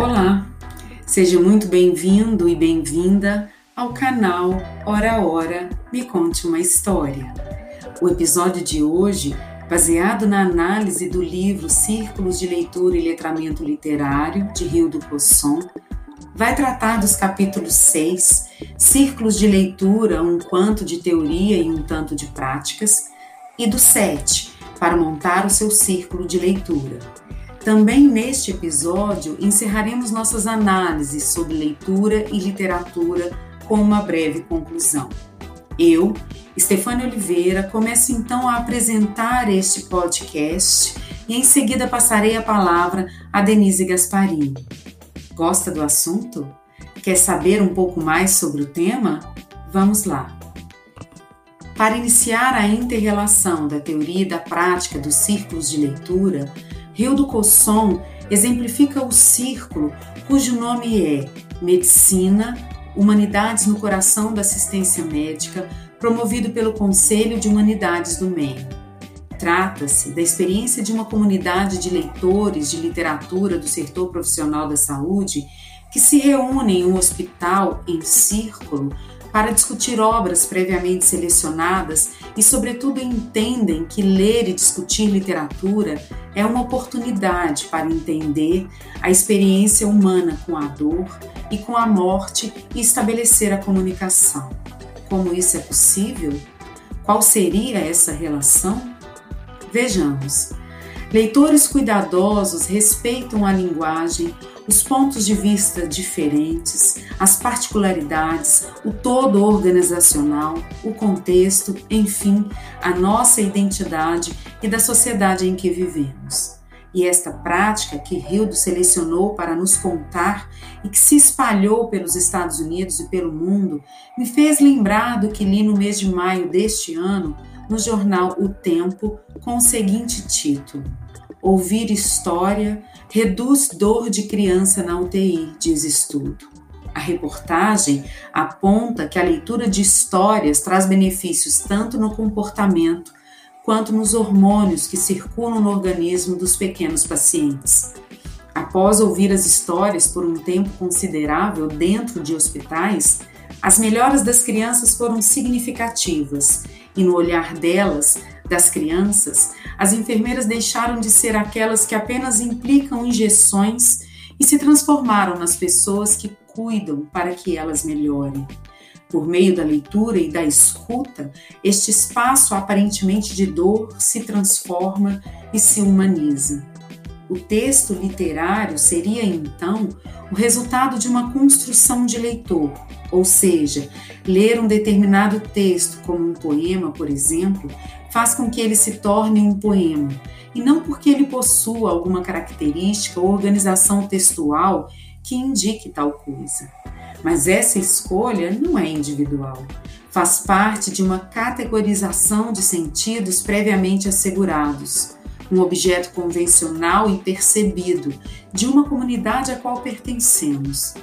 Olá, seja muito bem-vindo e bem-vinda ao canal Hora Hora Me Conte uma História. O episódio de hoje, baseado na análise do livro Círculos de Leitura e Letramento Literário, de Rio do Cosson, vai tratar dos capítulos 6, Círculos de Leitura, um quanto de teoria e um tanto de práticas, e do 7, para montar o seu círculo de leitura. Também neste episódio encerraremos nossas análises sobre leitura e literatura com uma breve conclusão. Eu, Stefania Oliveira, começo então a apresentar este podcast e em seguida passarei a palavra a Denise Gasparini. Gosta do assunto? Quer saber um pouco mais sobre o tema? Vamos lá! Para iniciar a interrelação da teoria e da prática dos círculos de leitura, Rio do Cosson exemplifica o círculo cujo nome é Medicina, Humanidades no Coração da Assistência Médica, promovido pelo Conselho de Humanidades do MEI. Trata-se da experiência de uma comunidade de leitores de literatura do setor profissional da saúde que se reúnem em um hospital em círculo para discutir obras previamente selecionadas e, sobretudo, entendem que ler e discutir literatura é uma oportunidade para entender a experiência humana com a dor e com a morte e estabelecer a comunicação. Como isso é possível? Qual seria essa relação? Vejamos. Leitores cuidadosos respeitam a linguagem, os pontos de vista diferentes, as particularidades, o todo organizacional, o contexto, enfim, a nossa identidade e da sociedade em que vivemos. E esta prática que Hildo selecionou para nos contar e que se espalhou pelos Estados Unidos e pelo mundo, me fez lembrar do que li no mês de maio deste ano no jornal O Tempo com o seguinte título: Ouvir história reduz dor de criança na UTI, diz estudo. A reportagem aponta que a leitura de histórias traz benefícios tanto no comportamento quanto nos hormônios que circulam no organismo dos pequenos pacientes. Após ouvir as histórias por um tempo considerável dentro de hospitais, as melhoras das crianças foram significativas e no olhar delas das crianças, as enfermeiras deixaram de ser aquelas que apenas implicam injeções e se transformaram nas pessoas que cuidam para que elas melhorem. Por meio da leitura e da escuta, este espaço aparentemente de dor se transforma e se humaniza. O texto literário seria então o resultado de uma construção de leitor, ou seja, ler um determinado texto, como um poema, por exemplo, faz com que ele se torne um poema, e não porque ele possua alguma característica ou organização textual que indique tal coisa. Mas essa escolha não é individual. Faz parte de uma categorização de sentidos previamente assegurados um objeto convencional e percebido de uma comunidade a qual pertencemos.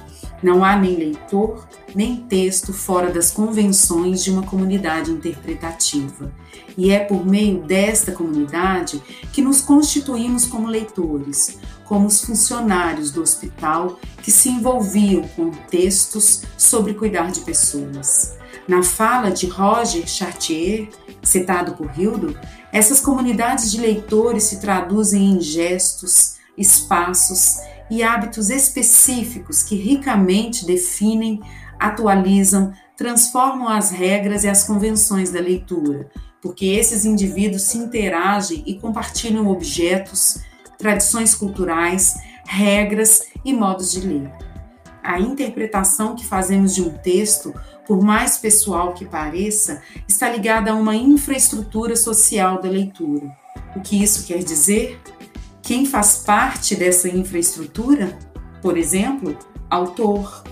Não há nem leitor, nem texto fora das convenções de uma comunidade interpretativa. E é por meio desta comunidade que nos constituímos como leitores, como os funcionários do hospital que se envolviam com textos sobre cuidar de pessoas. Na fala de Roger Chartier, citado por Hildo, essas comunidades de leitores se traduzem em gestos, espaços e hábitos específicos que ricamente definem, atualizam, transformam as regras e as convenções da leitura, porque esses indivíduos se interagem e compartilham objetos, tradições culturais, regras e modos de ler. A interpretação que fazemos de um texto por mais pessoal que pareça, está ligada a uma infraestrutura social da leitura. O que isso quer dizer? Quem faz parte dessa infraestrutura? Por exemplo, autor,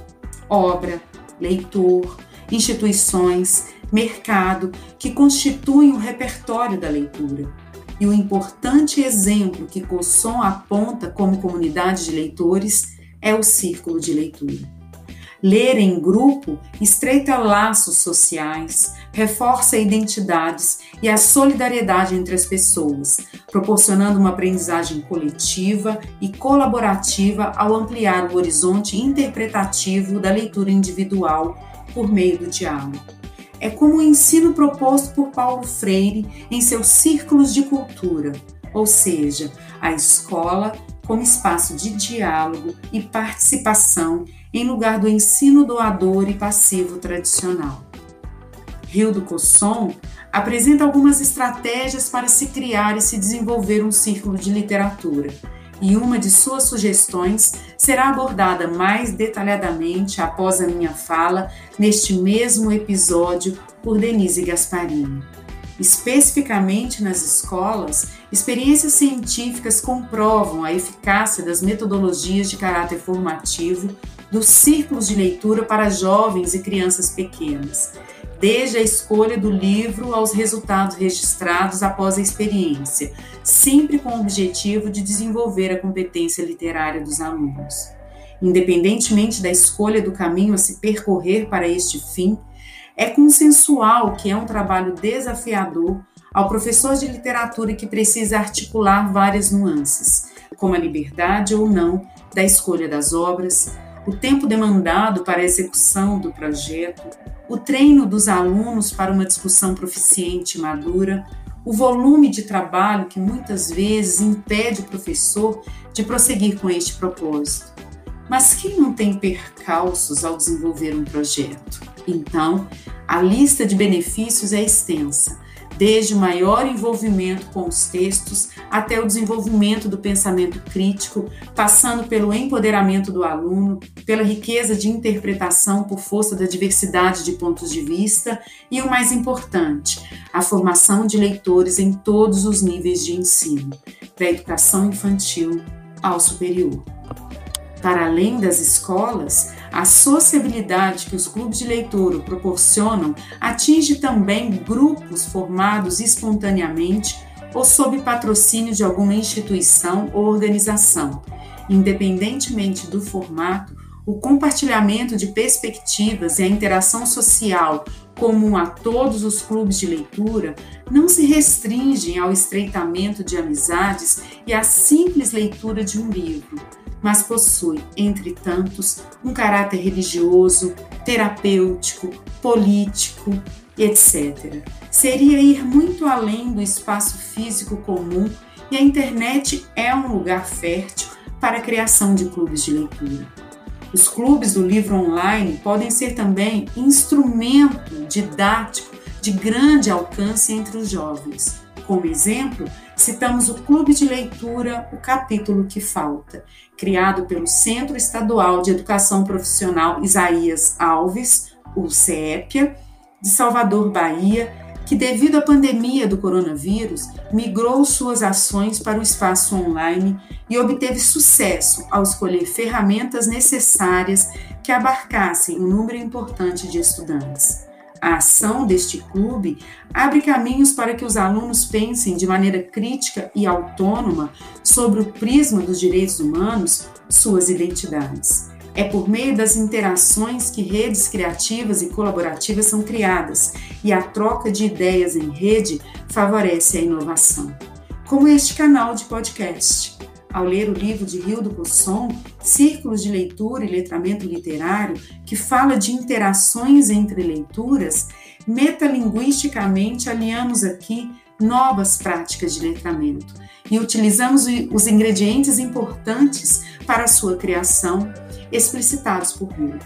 obra, leitor, instituições, mercado, que constituem o repertório da leitura. E o importante exemplo que Cosson aponta como comunidade de leitores é o círculo de leitura. Ler em grupo estreita laços sociais, reforça identidades e a solidariedade entre as pessoas, proporcionando uma aprendizagem coletiva e colaborativa ao ampliar o horizonte interpretativo da leitura individual por meio do diálogo. É como o ensino proposto por Paulo Freire em seus círculos de cultura, ou seja, a escola como espaço de diálogo e participação em lugar do ensino doador e passivo tradicional. Rio do Cosson apresenta algumas estratégias para se criar e se desenvolver um círculo de literatura, e uma de suas sugestões será abordada mais detalhadamente após a minha fala neste mesmo episódio por Denise Gasparini. Especificamente nas escolas, experiências científicas comprovam a eficácia das metodologias de caráter formativo dos círculos de leitura para jovens e crianças pequenas, desde a escolha do livro aos resultados registrados após a experiência, sempre com o objetivo de desenvolver a competência literária dos alunos. Independentemente da escolha do caminho a se percorrer para este fim, é consensual que é um trabalho desafiador ao professor de literatura que precisa articular várias nuances, como a liberdade ou não da escolha das obras, o tempo demandado para a execução do projeto, o treino dos alunos para uma discussão proficiente e madura, o volume de trabalho que muitas vezes impede o professor de prosseguir com este propósito. Mas quem não tem percalços ao desenvolver um projeto? Então, a lista de benefícios é extensa, desde o maior envolvimento com os textos até o desenvolvimento do pensamento crítico, passando pelo empoderamento do aluno, pela riqueza de interpretação por força da diversidade de pontos de vista e o mais importante, a formação de leitores em todos os níveis de ensino, da educação infantil ao superior. Para além das escolas, a sociabilidade que os clubes de leitura proporcionam atinge também grupos formados espontaneamente ou sob patrocínio de alguma instituição ou organização. Independentemente do formato, o compartilhamento de perspectivas e a interação social comum a todos os clubes de leitura não se restringem ao estreitamento de amizades e à simples leitura de um livro mas possui, entre tantos, um caráter religioso, terapêutico, político, etc. Seria ir muito além do espaço físico comum e a internet é um lugar fértil para a criação de clubes de leitura. Os clubes do livro online podem ser também instrumento didático de grande alcance entre os jovens. Como exemplo, citamos o Clube de Leitura O Capítulo que Falta, criado pelo Centro Estadual de Educação Profissional Isaías Alves, o CEPIA, de Salvador, Bahia, que, devido à pandemia do coronavírus, migrou suas ações para o espaço online e obteve sucesso ao escolher ferramentas necessárias que abarcassem um número importante de estudantes. A ação deste clube abre caminhos para que os alunos pensem de maneira crítica e autônoma sobre o prisma dos direitos humanos, suas identidades. É por meio das interações que redes criativas e colaborativas são criadas e a troca de ideias em rede favorece a inovação. Como este canal de podcast ao ler o livro de Rio do Cosson, Círculos de Leitura e Letramento Literário, que fala de interações entre leituras, metalinguisticamente aliamos aqui novas práticas de letramento e utilizamos os ingredientes importantes para a sua criação, explicitados por Rio.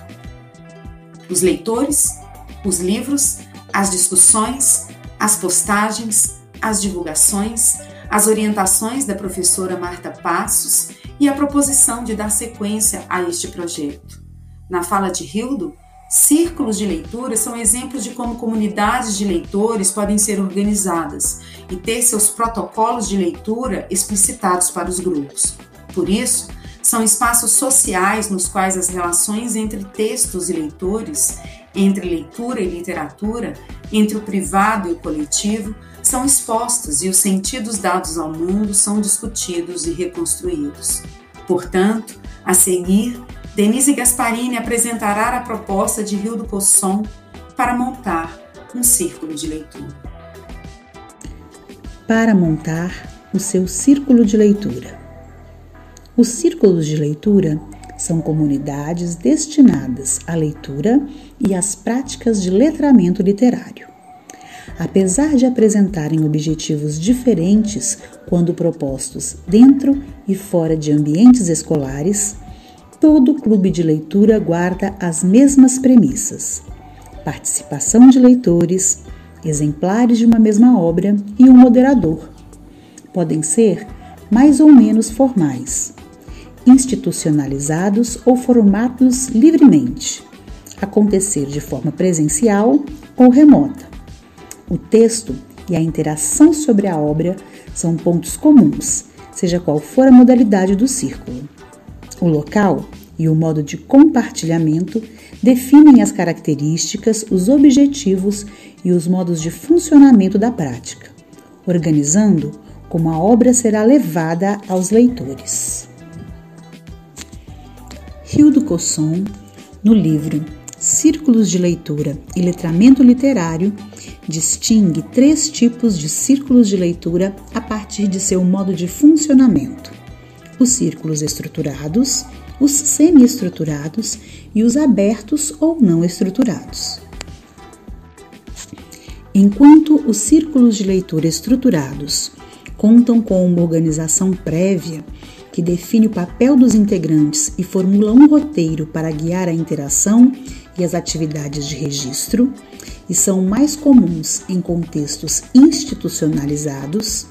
Os leitores, os livros, as discussões, as postagens, as divulgações, as orientações da professora Marta Passos e a proposição de dar sequência a este projeto. Na fala de Hildo, círculos de leitura são exemplos de como comunidades de leitores podem ser organizadas e ter seus protocolos de leitura explicitados para os grupos. Por isso, são espaços sociais nos quais as relações entre textos e leitores, entre leitura e literatura, entre o privado e o coletivo, são expostos e os sentidos dados ao mundo são discutidos e reconstruídos. Portanto, a seguir, Denise Gasparini apresentará a proposta de Rio do Cosson para montar um círculo de leitura. Para montar o seu círculo de leitura. Os círculos de leitura são comunidades destinadas à leitura e às práticas de letramento literário. Apesar de apresentarem objetivos diferentes quando propostos dentro e fora de ambientes escolares, todo clube de leitura guarda as mesmas premissas: participação de leitores, exemplares de uma mesma obra e um moderador. Podem ser mais ou menos formais, institucionalizados ou formados livremente, acontecer de forma presencial ou remota. O texto e a interação sobre a obra são pontos comuns, seja qual for a modalidade do círculo. O local e o modo de compartilhamento definem as características, os objetivos e os modos de funcionamento da prática, organizando como a obra será levada aos leitores. Rio do Cosson, no livro Círculos de Leitura e Letramento Literário, distingue três tipos de círculos de leitura a partir de seu modo de funcionamento: os círculos estruturados, os semi-estruturados e os abertos ou não estruturados. Enquanto os círculos de leitura estruturados contam com uma organização prévia que define o papel dos integrantes e formula um roteiro para guiar a interação e as atividades de registro, e são mais comuns em contextos institucionalizados,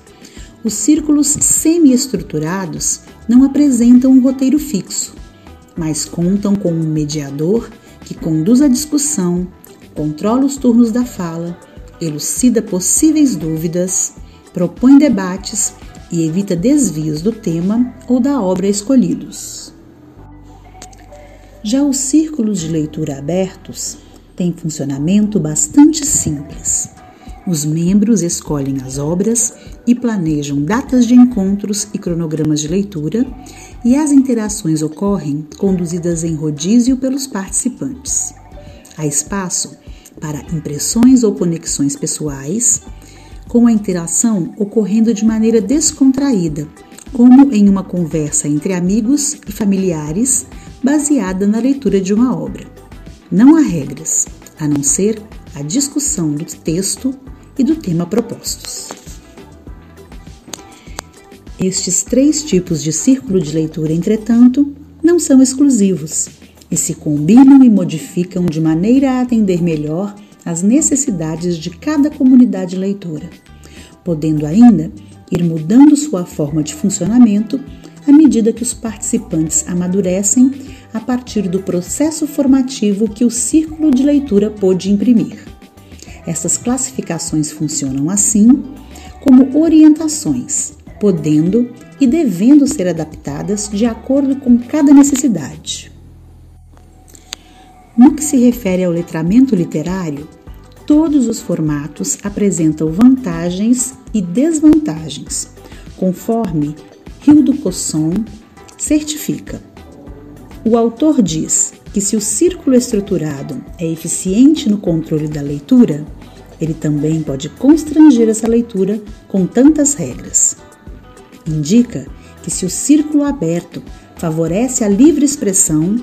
os círculos semi-estruturados não apresentam um roteiro fixo, mas contam com um mediador que conduz a discussão, controla os turnos da fala, elucida possíveis dúvidas, propõe debates e evita desvios do tema ou da obra escolhidos. Já os círculos de leitura abertos têm funcionamento bastante simples. Os membros escolhem as obras e planejam datas de encontros e cronogramas de leitura, e as interações ocorrem conduzidas em rodízio pelos participantes. Há espaço para impressões ou conexões pessoais, com a interação ocorrendo de maneira descontraída, como em uma conversa entre amigos e familiares baseada na leitura de uma obra. Não há regras, a não ser a discussão do texto e do tema propostos. Estes três tipos de círculo de leitura, entretanto, não são exclusivos e se combinam e modificam de maneira a atender melhor as necessidades de cada comunidade leitora, podendo ainda ir mudando sua forma de funcionamento à medida que os participantes amadurecem a partir do processo formativo que o círculo de leitura pôde imprimir. Essas classificações funcionam assim como orientações, podendo e devendo ser adaptadas de acordo com cada necessidade. No que se refere ao letramento literário, todos os formatos apresentam vantagens e desvantagens, conforme Hildo Cosson certifica. O autor diz que se o círculo estruturado é eficiente no controle da leitura, ele também pode constranger essa leitura com tantas regras. Indica que se o círculo aberto favorece a livre expressão,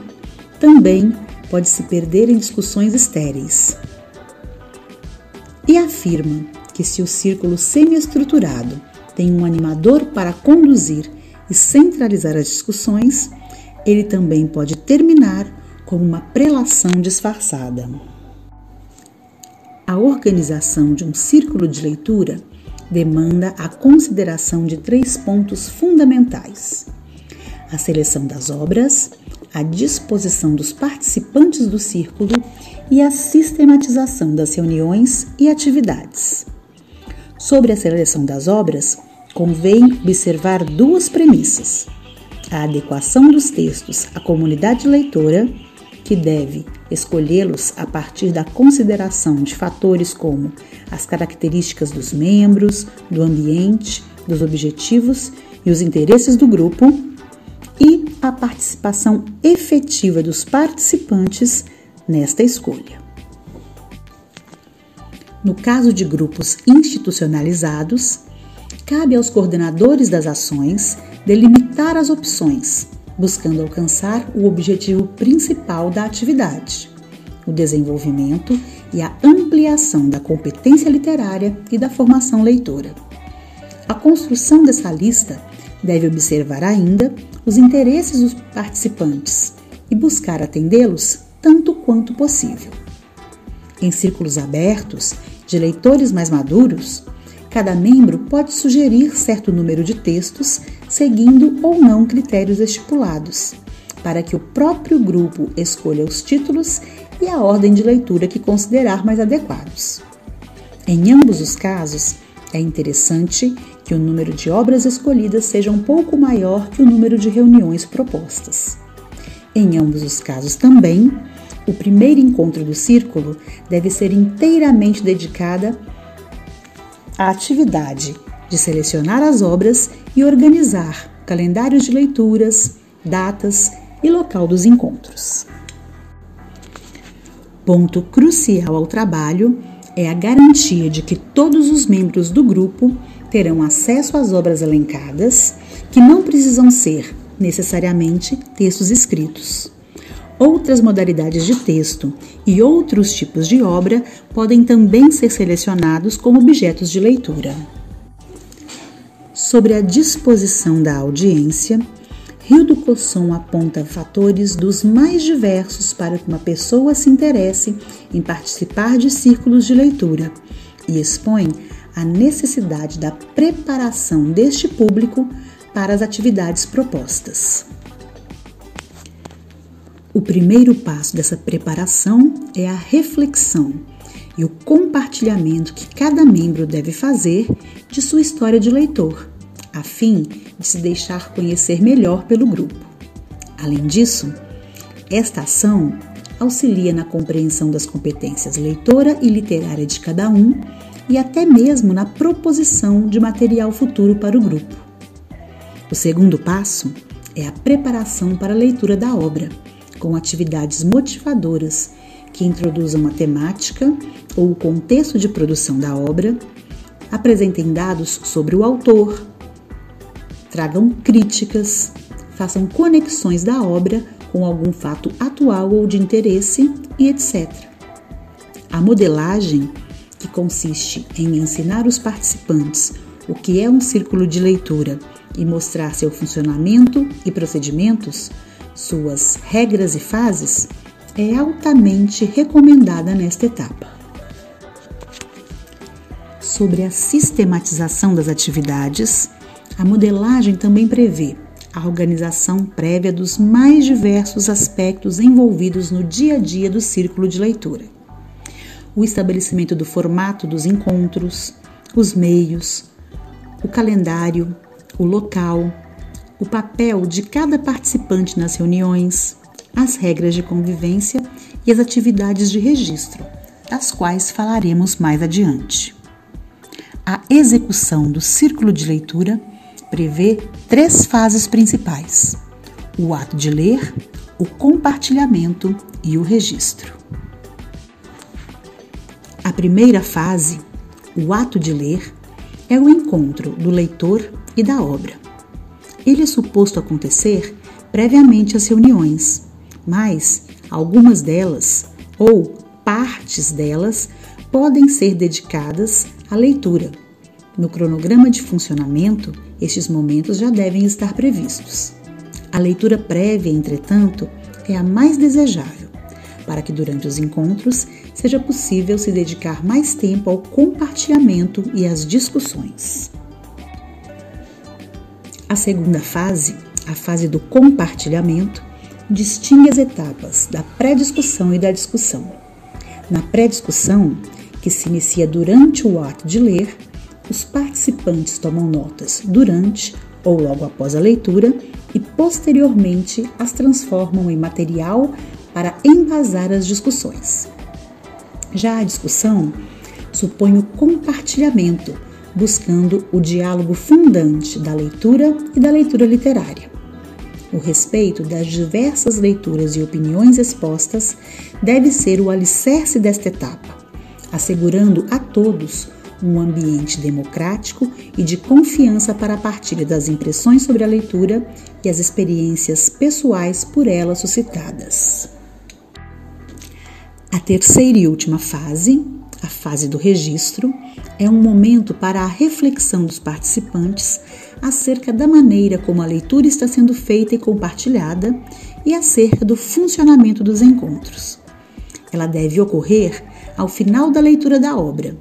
também pode se perder em discussões estéreis e afirma que se o círculo semi-estruturado tem um animador para conduzir e centralizar as discussões, ele também pode terminar como uma prelação disfarçada. A organização de um círculo de leitura demanda a consideração de três pontos fundamentais: a seleção das obras, a disposição dos participantes do círculo e a sistematização das reuniões e atividades. Sobre a seleção das obras, convém observar duas premissas: a adequação dos textos à comunidade leitora, que deve escolhê-los a partir da consideração de fatores como as características dos membros, do ambiente, dos objetivos e os interesses do grupo, e a participação efetiva dos participantes nesta escolha. No caso de grupos institucionalizados, cabe aos coordenadores das ações delimitar as opções, buscando alcançar o objetivo principal da atividade, o desenvolvimento e a ampliação da competência literária e da formação leitora. A construção dessa lista deve observar ainda os interesses dos participantes e buscar atendê-los tanto quanto possível. Em círculos abertos, de leitores mais maduros, cada membro pode sugerir certo número de textos, seguindo ou não critérios estipulados, para que o próprio grupo escolha os títulos e a ordem de leitura que considerar mais adequados. Em ambos os casos, é interessante que o número de obras escolhidas seja um pouco maior que o número de reuniões propostas. Em ambos os casos também, o primeiro encontro do círculo deve ser inteiramente dedicada à atividade de selecionar as obras e organizar calendários de leituras, datas e local dos encontros. Ponto crucial ao trabalho é a garantia de que todos os membros do grupo terão acesso às obras elencadas, que não precisam ser necessariamente textos escritos. Outras modalidades de texto e outros tipos de obra podem também ser selecionados como objetos de leitura. Sobre a disposição da audiência, Rio do Cosson aponta fatores dos mais diversos para que uma pessoa se interesse em participar de círculos de leitura e expõe a necessidade da preparação deste público para as atividades propostas. O primeiro passo dessa preparação é a reflexão e o compartilhamento que cada membro deve fazer de sua história de leitor, a fim de se deixar conhecer melhor pelo grupo. Além disso, esta ação auxilia na compreensão das competências leitora e literária de cada um e até mesmo na proposição de material futuro para o grupo. O segundo passo é a preparação para a leitura da obra com atividades motivadoras que introduzam a temática ou o contexto de produção da obra, apresentem dados sobre o autor, tragam críticas, façam conexões da obra com algum fato atual ou de interesse e etc. A modelagem, que consiste em ensinar os participantes o que é um círculo de leitura e mostrar seu funcionamento e procedimentos, suas regras e fases, é altamente recomendada nesta etapa. Sobre a sistematização das atividades, a modelagem também prevê a organização prévia dos mais diversos aspectos envolvidos no dia a dia do círculo de leitura. O estabelecimento do formato dos encontros, os meios, o calendário, o local, o papel de cada participante nas reuniões, as regras de convivência e as atividades de registro, das quais falaremos mais adiante. A execução do círculo de leitura prevê três fases principais: o ato de ler, o compartilhamento e o registro. A primeira fase, o ato de ler, é o encontro do leitor e da obra ele é suposto acontecer previamente às reuniões, mas algumas delas, ou partes delas, podem ser dedicadas à leitura. No cronograma de funcionamento, estes momentos já devem estar previstos. A leitura prévia, entretanto, é a mais desejável, para que durante os encontros seja possível se dedicar mais tempo ao compartilhamento e às discussões. A segunda fase, a fase do compartilhamento, distingue as etapas da pré-discussão e da discussão. Na pré-discussão, que se inicia durante o ato de ler, os participantes tomam notas durante ou logo após a leitura e posteriormente as transformam em material para embasar as discussões. Já a discussão supõe o compartilhamento buscando o diálogo fundante da leitura e da leitura literária. O respeito das diversas leituras e opiniões expostas deve ser o alicerce desta etapa, assegurando a todos um ambiente democrático e de confiança para a partilha das impressões sobre a leitura e as experiências pessoais por ela suscitadas. A terceira e última fase, a fase do registro, é um momento para a reflexão dos participantes acerca da maneira como a leitura está sendo feita e compartilhada e acerca do funcionamento dos encontros. Ela deve ocorrer ao final da leitura da obra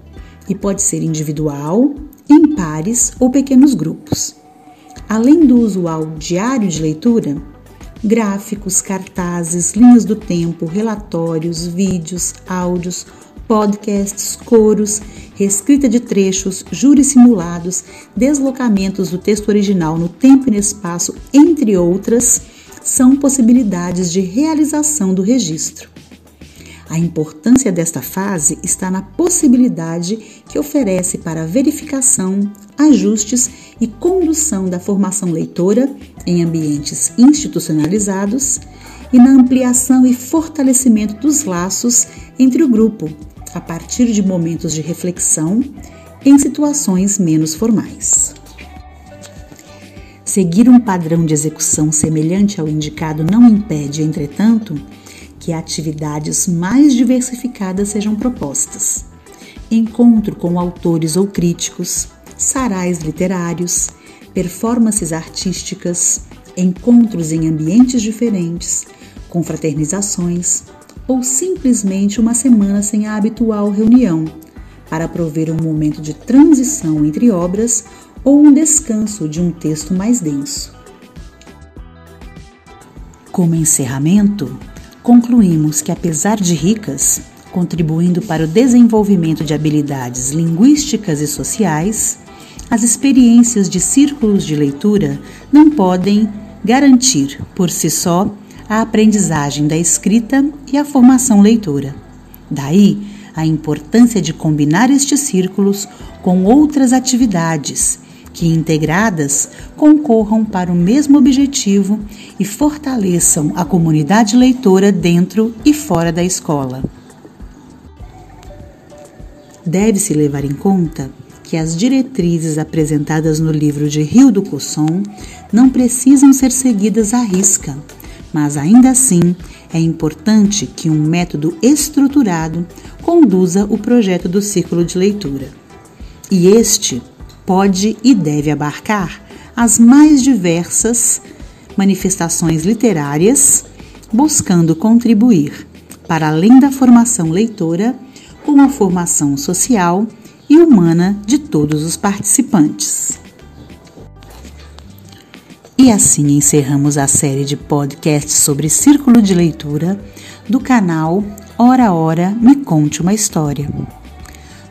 e pode ser individual, em pares ou pequenos grupos. Além do usual diário de leitura, gráficos, cartazes, linhas do tempo, relatórios, vídeos, áudios, podcasts, coros, reescrita de trechos, júris simulados, deslocamentos do texto original no tempo e no espaço, entre outras, são possibilidades de realização do registro. A importância desta fase está na possibilidade que oferece para verificação, ajustes e condução da formação leitora em ambientes institucionalizados e na ampliação e fortalecimento dos laços entre o grupo, a partir de momentos de reflexão em situações menos formais. Seguir um padrão de execução semelhante ao indicado não impede, entretanto, que atividades mais diversificadas sejam propostas. Encontro com autores ou críticos, sarais literários, performances artísticas, encontros em ambientes diferentes, confraternizações ou simplesmente uma semana sem a habitual reunião, para prover um momento de transição entre obras ou um descanso de um texto mais denso. Como encerramento, concluímos que, apesar de ricas, contribuindo para o desenvolvimento de habilidades linguísticas e sociais, as experiências de círculos de leitura não podem garantir, por si só, a aprendizagem da escrita e a formação leitora. Daí a importância de combinar estes círculos com outras atividades que, integradas, concorram para o mesmo objetivo e fortaleçam a comunidade leitora dentro e fora da escola. Deve-se levar em conta que as diretrizes apresentadas no livro de Rio do Cosson não precisam ser seguidas à risca, mas ainda assim é importante que um método estruturado conduza o projeto do círculo de leitura. E este pode e deve abarcar as mais diversas manifestações literárias, buscando contribuir, para além da formação leitora, com a formação social e humana de todos os participantes. E assim encerramos a série de podcasts sobre círculo de leitura do canal Hora Hora Me Conte uma História.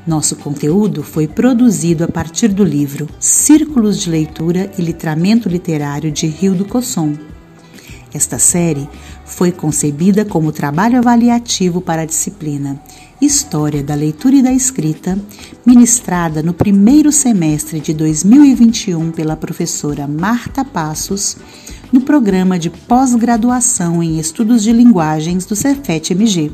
Nosso conteúdo foi produzido a partir do livro Círculos de Leitura e Letramento Literário de Rio do Cosson. Esta série foi concebida como trabalho avaliativo para a disciplina História da Leitura e da Escrita, ministrada no primeiro semestre de 2021 pela professora Marta Passos, no programa de pós-graduação em Estudos de Linguagens do Cefet-MG.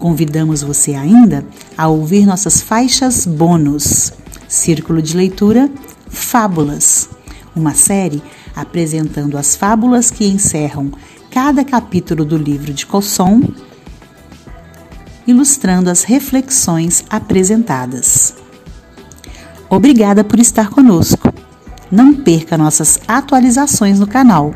Convidamos você ainda a ouvir nossas faixas bônus. Círculo de Leitura Fábulas, uma série apresentando as fábulas que encerram cada capítulo do livro de Cosson, ilustrando as reflexões apresentadas. Obrigada por estar conosco. Não perca nossas atualizações no canal.